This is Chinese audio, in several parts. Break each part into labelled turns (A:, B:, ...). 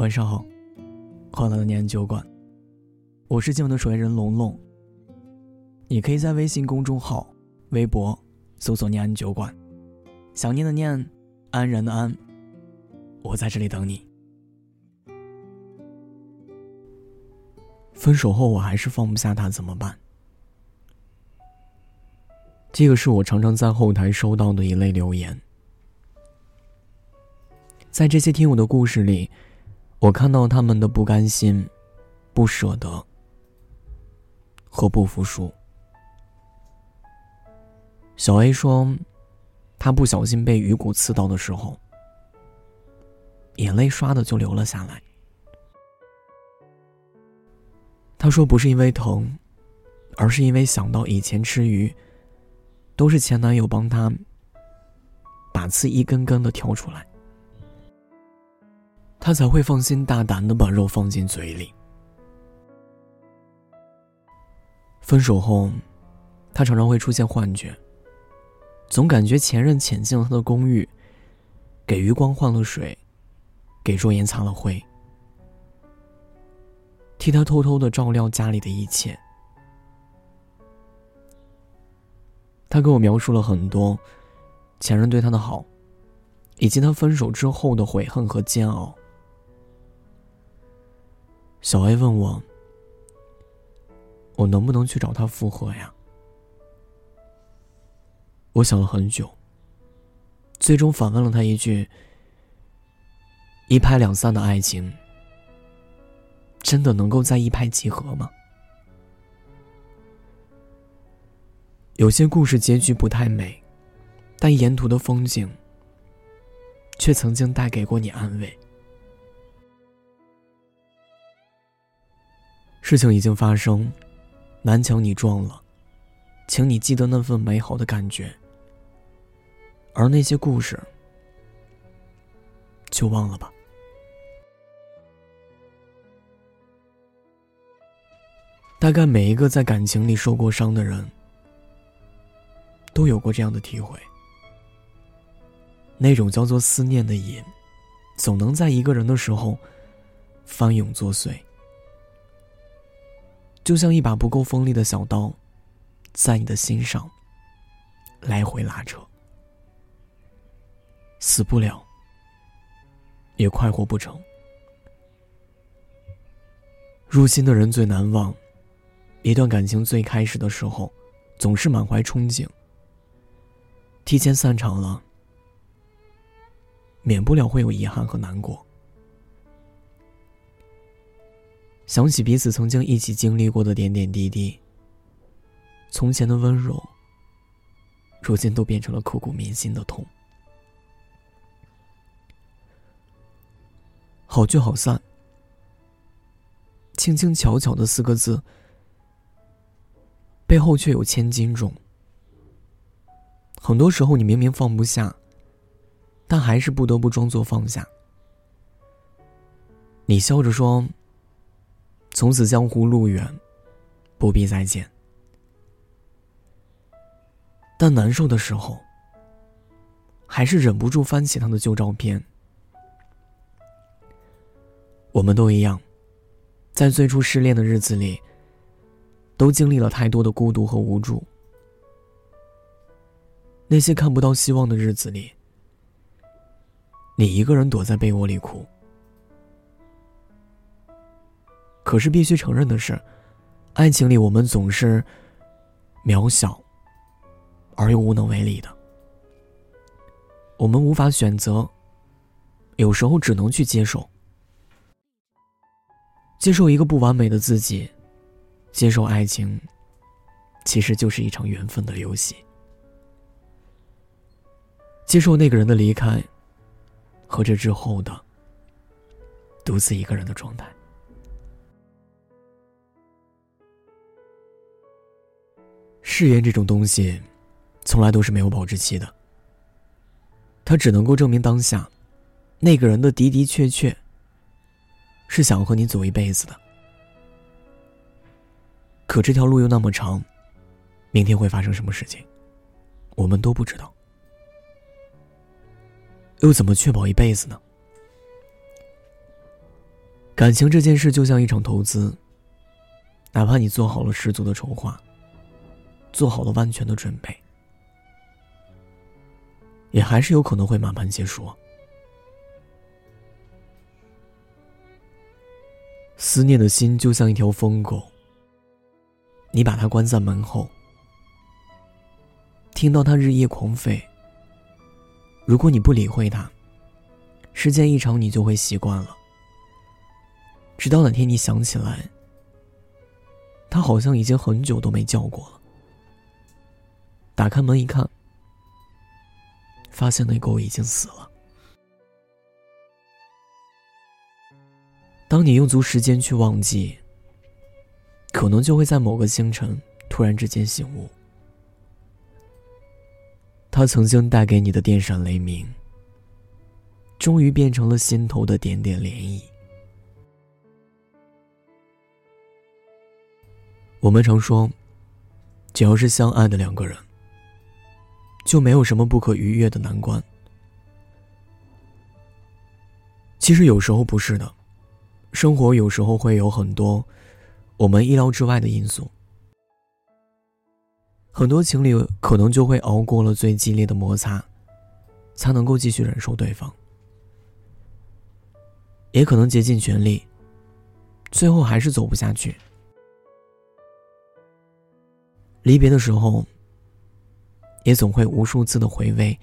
A: 晚上好，快乐的念酒馆，我是今晚的守夜人龙龙。你可以在微信公众号、微博搜索“念安酒馆”，想念的念，安然的安，我在这里等你。分手后我还是放不下他，怎么办？这个是我常常在后台收到的一类留言。在这些听友的故事里，我看到他们的不甘心、不舍得和不服输。小 A 说，他不小心被鱼骨刺到的时候，眼泪唰的就流了下来。他说，不是因为疼，而是因为想到以前吃鱼，都是前男友帮他把刺一根根的挑出来。他才会放心大胆的把肉放进嘴里。分手后，他常常会出现幻觉，总感觉前任潜进了他的公寓，给余光换了水，给桌沿擦了灰，替他偷偷的照料家里的一切。他跟我描述了很多前任对他的好，以及他分手之后的悔恨和煎熬。小 A 问我：“我能不能去找他复合呀？”我想了很久，最终反问了他一句：“一拍两散的爱情，真的能够在一拍即合吗？”有些故事结局不太美，但沿途的风景却曾经带给过你安慰。事情已经发生，南墙你撞了，请你记得那份美好的感觉。而那些故事，就忘了吧。大概每一个在感情里受过伤的人，都有过这样的体会。那种叫做思念的瘾，总能在一个人的时候翻涌作祟。就像一把不够锋利的小刀，在你的心上来回拉扯，死不了，也快活不成。入心的人最难忘，一段感情最开始的时候，总是满怀憧憬。提前散场了，免不了会有遗憾和难过。想起彼此曾经一起经历过的点点滴滴，从前的温柔，如今都变成了刻骨铭心的痛。好聚好散，轻轻巧巧的四个字，背后却有千斤重。很多时候，你明明放不下，但还是不得不装作放下。你笑着说。从此江湖路远，不必再见。但难受的时候，还是忍不住翻起他的旧照片。我们都一样，在最初失恋的日子里，都经历了太多的孤独和无助。那些看不到希望的日子里，你一个人躲在被窝里哭。可是必须承认的是，爱情里我们总是渺小而又无能为力的。我们无法选择，有时候只能去接受，接受一个不完美的自己，接受爱情，其实就是一场缘分的游戏。接受那个人的离开，和这之后的独自一个人的状态。誓言这种东西，从来都是没有保质期的。它只能够证明当下，那个人的的的确确是想和你走一辈子的。可这条路又那么长，明天会发生什么事情，我们都不知道。又怎么确保一辈子呢？感情这件事就像一场投资，哪怕你做好了十足的筹划，做好了万全的准备，也还是有可能会满盘皆输。思念的心就像一条疯狗，你把它关在门后，听到它日夜狂吠。如果你不理会它，时间一长，你就会习惯了。直到哪天你想起来，它好像已经很久都没叫过了。打开门一看，发现那狗已经死了。当你用足时间去忘记，可能就会在某个清晨突然之间醒悟，他曾经带给你的电闪雷鸣，终于变成了心头的点点涟漪。我们常说，只要是相爱的两个人，就没有什么不可逾越的难关。其实有时候不是的。生活有时候会有很多我们意料之外的因素，很多情侣可能就会熬过了最激烈的摩擦，才能够继续忍受对方，也可能竭尽全力，最后还是走不下去。离别的时候，也总会无数次的回味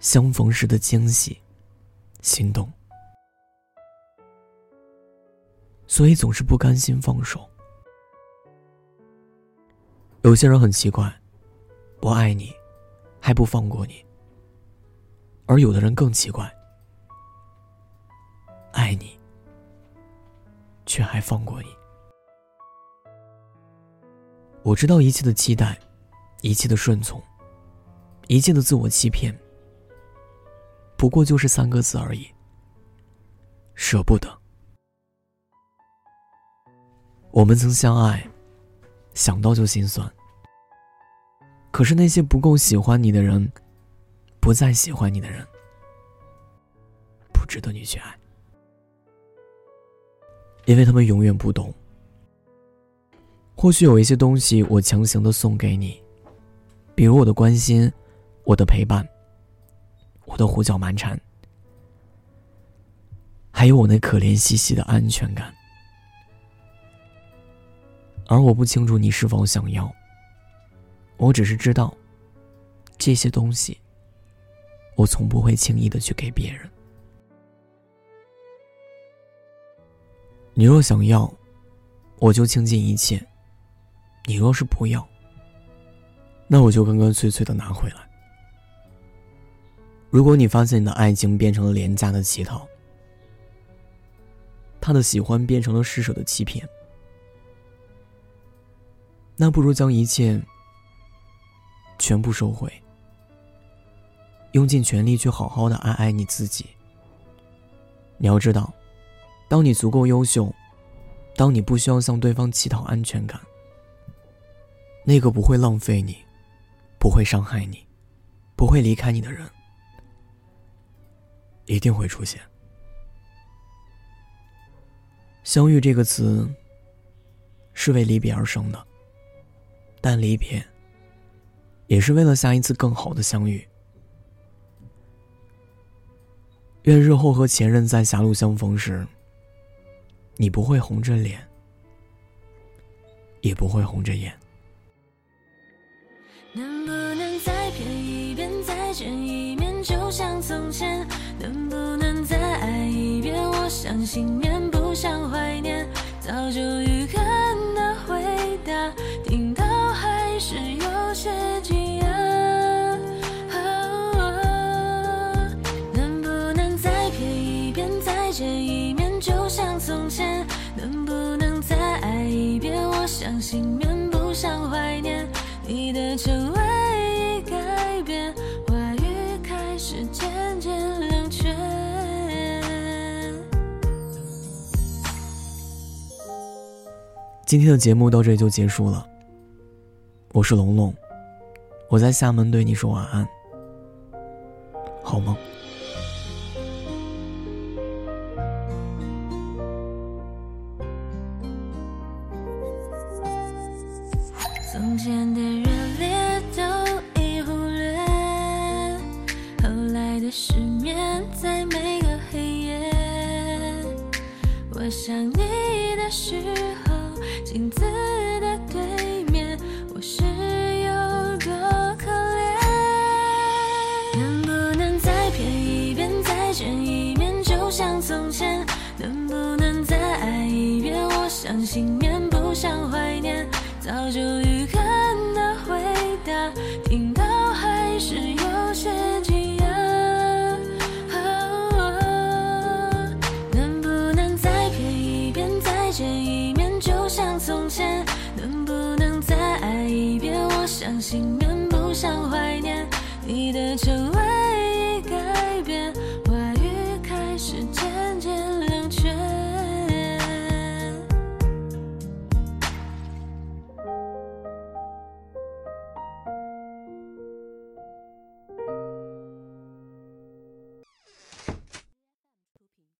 A: 相逢时的惊喜、心动。所以总是不甘心放手。有些人很奇怪，我爱你，还不放过你；而有的人更奇怪，爱你，却还放过你。我知道一切的期待，一切的顺从，一切的自我欺骗，不过就是三个字而已：舍不得。我们曾相爱，想到就心酸。可是那些不够喜欢你的人，不再喜欢你的人，不值得你去爱，因为他们永远不懂。或许有一些东西我强行的送给你，比如我的关心，我的陪伴，我的胡搅蛮缠，还有我那可怜兮兮的安全感。而我不清楚你是否想要。我只是知道，这些东西，我从不会轻易的去给别人。你若想要，我就倾尽一切；你若是不要，那我就干干脆脆的拿回来。如果你发现你的爱情变成了廉价的乞讨，他的喜欢变成了施舍的欺骗。那不如将一切全部收回，用尽全力去好好的爱爱你自己。你要知道，当你足够优秀，当你不需要向对方乞讨安全感，那个不会浪费你、不会伤害你、不会离开你的人，一定会出现。相遇这个词，是为离别而生的。但离别，也是为了下一次更好的相遇。愿日后和前任在狭路相逢时，你不会红着脸，也不会红着眼。
B: 能不能再骗一遍，再见一面，就像从前？能不能再爱一遍？我相信面不想怀念，早就预感的回答，听到还是有些惊讶。能不能再骗一遍，再见一面，就像从前？能不能再爱一遍？我相信面不想怀念。你的称谓已改变，话语开始渐渐冷却。
A: 今天的节目到这里就结束了，我是龙龙，我在厦门对你说晚安，好梦。
B: 的失眠在每个黑夜。我想你的时候，镜子的对面，我是有多可怜？能不能再骗一遍，再见一面，就像从前？能不能再爱一遍？我想幸免，不想怀念。早就预感你的承诺。